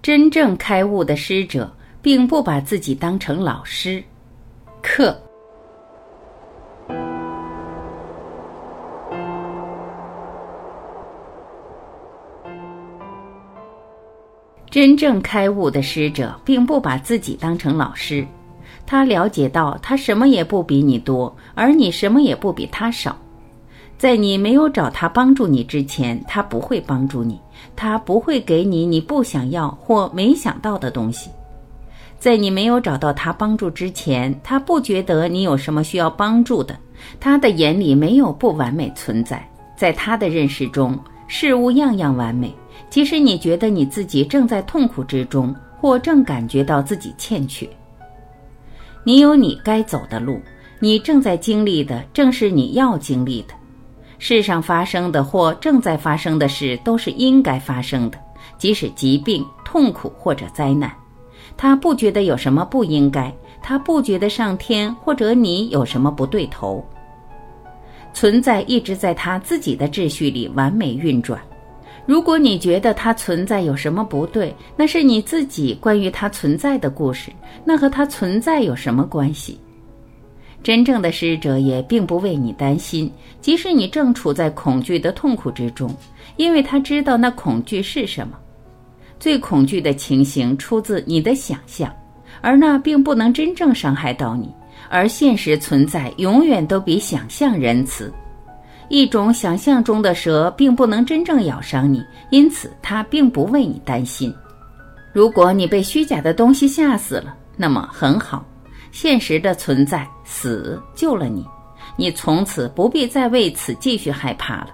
真正开悟的师者，并不把自己当成老师。课。真正开悟的师者，并不把自己当成老师。他了解到，他什么也不比你多，而你什么也不比他少。在你没有找他帮助你之前，他不会帮助你，他不会给你你不想要或没想到的东西。在你没有找到他帮助之前，他不觉得你有什么需要帮助的。他的眼里没有不完美存在，在他的认识中，事物样样完美。即使你觉得你自己正在痛苦之中，或正感觉到自己欠缺，你有你该走的路，你正在经历的正是你要经历的。世上发生的或正在发生的事都是应该发生的，即使疾病、痛苦或者灾难，他不觉得有什么不应该，他不觉得上天或者你有什么不对头。存在一直在他自己的秩序里完美运转。如果你觉得它存在有什么不对，那是你自己关于它存在的故事，那和它存在有什么关系？真正的施者也并不为你担心，即使你正处在恐惧的痛苦之中，因为他知道那恐惧是什么。最恐惧的情形出自你的想象，而那并不能真正伤害到你，而现实存在永远都比想象仁慈。一种想象中的蛇并不能真正咬伤你，因此它并不为你担心。如果你被虚假的东西吓死了，那么很好。现实的存在，死救了你，你从此不必再为此继续害怕了。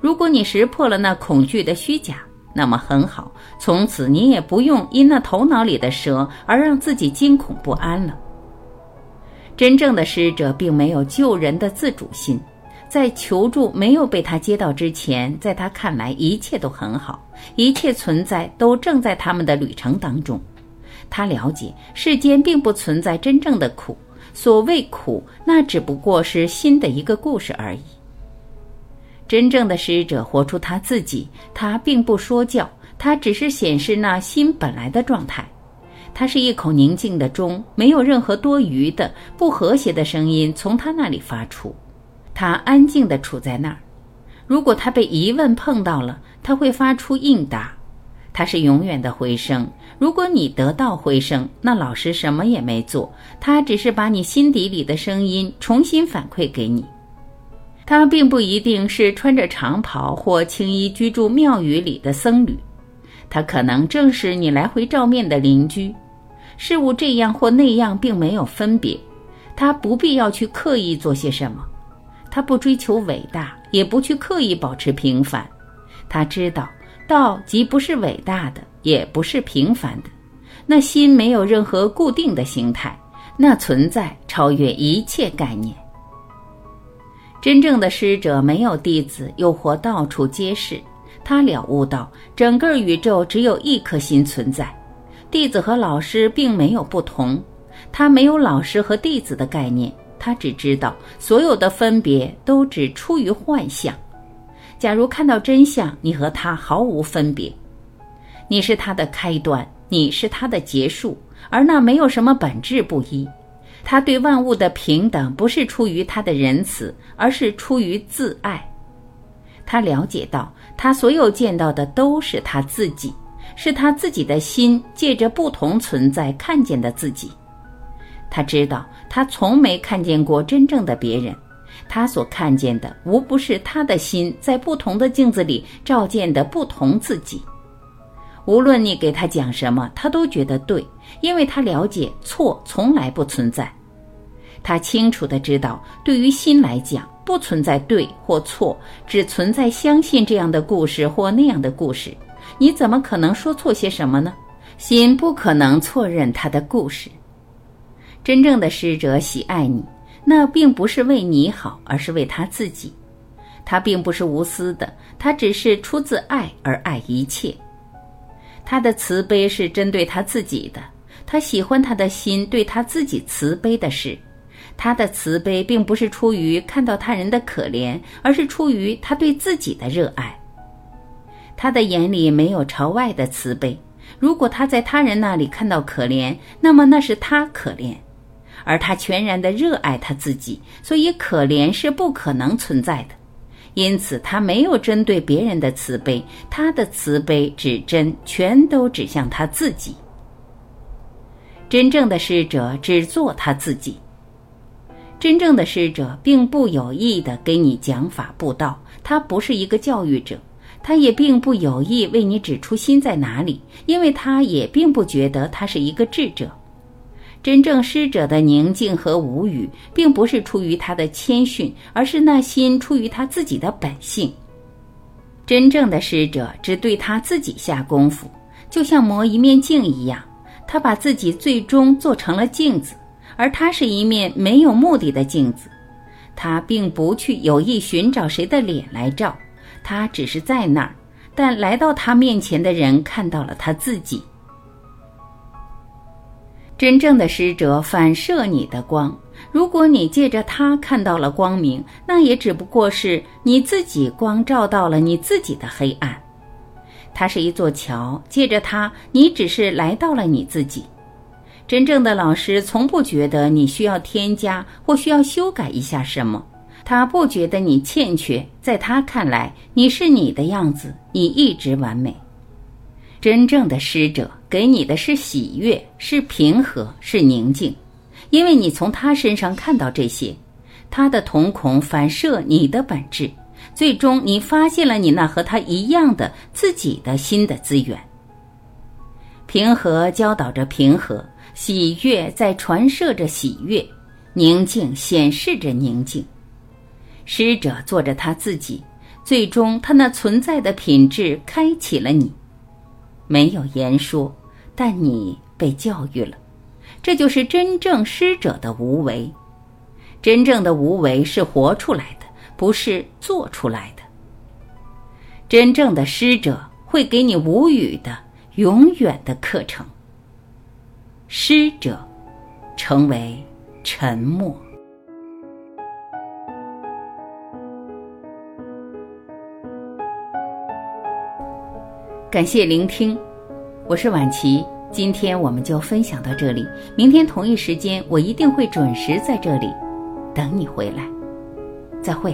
如果你识破了那恐惧的虚假，那么很好，从此你也不用因那头脑里的蛇而让自己惊恐不安了。真正的使者并没有救人的自主心，在求助没有被他接到之前，在他看来一切都很好，一切存在都正在他们的旅程当中。他了解世间并不存在真正的苦，所谓苦，那只不过是心的一个故事而已。真正的使者活出他自己，他并不说教，他只是显示那心本来的状态。他是一口宁静的钟，没有任何多余的、不和谐的声音从他那里发出。他安静地处在那儿。如果他被疑问碰到了，他会发出应答。它是永远的回声。如果你得到回声，那老师什么也没做，他只是把你心底里的声音重新反馈给你。他并不一定是穿着长袍或青衣居住庙宇里的僧侣，他可能正是你来回照面的邻居。事物这样或那样并没有分别，他不必要去刻意做些什么，他不追求伟大，也不去刻意保持平凡。他知道。道既不是伟大的，也不是平凡的，那心没有任何固定的形态，那存在超越一切概念。真正的师者没有弟子，又或到处皆是。他了悟到，整个宇宙只有一颗心存在，弟子和老师并没有不同。他没有老师和弟子的概念，他只知道所有的分别都只出于幻象。假如看到真相，你和他毫无分别，你是他的开端，你是他的结束，而那没有什么本质不一。他对万物的平等不是出于他的仁慈，而是出于自爱。他了解到，他所有见到的都是他自己，是他自己的心借着不同存在看见的自己。他知道，他从没看见过真正的别人。他所看见的，无不是他的心在不同的镜子里照见的不同自己。无论你给他讲什么，他都觉得对，因为他了解错从来不存在。他清楚的知道，对于心来讲，不存在对或错，只存在相信这样的故事或那样的故事。你怎么可能说错些什么呢？心不可能错认他的故事。真正的师者喜爱你。那并不是为你好，而是为他自己。他并不是无私的，他只是出自爱而爱一切。他的慈悲是针对他自己的，他喜欢他的心对他自己慈悲的事。他的慈悲并不是出于看到他人的可怜，而是出于他对自己的热爱。他的眼里没有朝外的慈悲，如果他在他人那里看到可怜，那么那是他可怜，而他全然的热爱他自己，所以可怜是不可能存在的。因此，他没有针对别人的慈悲，他的慈悲指针全都指向他自己。真正的师者只做他自己。真正的师者并不有意的给你讲法布道，他不是一个教育者，他也并不有意为你指出心在哪里，因为他也并不觉得他是一个智者。真正师者的宁静和无语，并不是出于他的谦逊，而是那心出于他自己的本性。真正的师者只对他自己下功夫，就像磨一面镜一样，他把自己最终做成了镜子，而他是一面没有目的的镜子。他并不去有意寻找谁的脸来照，他只是在那儿，但来到他面前的人看到了他自己。真正的使者反射你的光，如果你借着它看到了光明，那也只不过是你自己光照到了你自己的黑暗。它是一座桥，借着它，你只是来到了你自己。真正的老师从不觉得你需要添加或需要修改一下什么，他不觉得你欠缺，在他看来，你是你的样子，你一直完美。真正的师者给你的是喜悦，是平和，是宁静，因为你从他身上看到这些，他的瞳孔反射你的本质，最终你发现了你那和他一样的自己的新的资源。平和教导着平和，喜悦在传射着喜悦，宁静显示着宁静。师者做着他自己，最终他那存在的品质开启了你。没有言说，但你被教育了，这就是真正师者的无为。真正的无为是活出来的，不是做出来的。真正的师者会给你无语的、永远的课程。师者，成为沉默。感谢聆听，我是婉琪。今天我们就分享到这里，明天同一时间我一定会准时在这里等你回来。再会。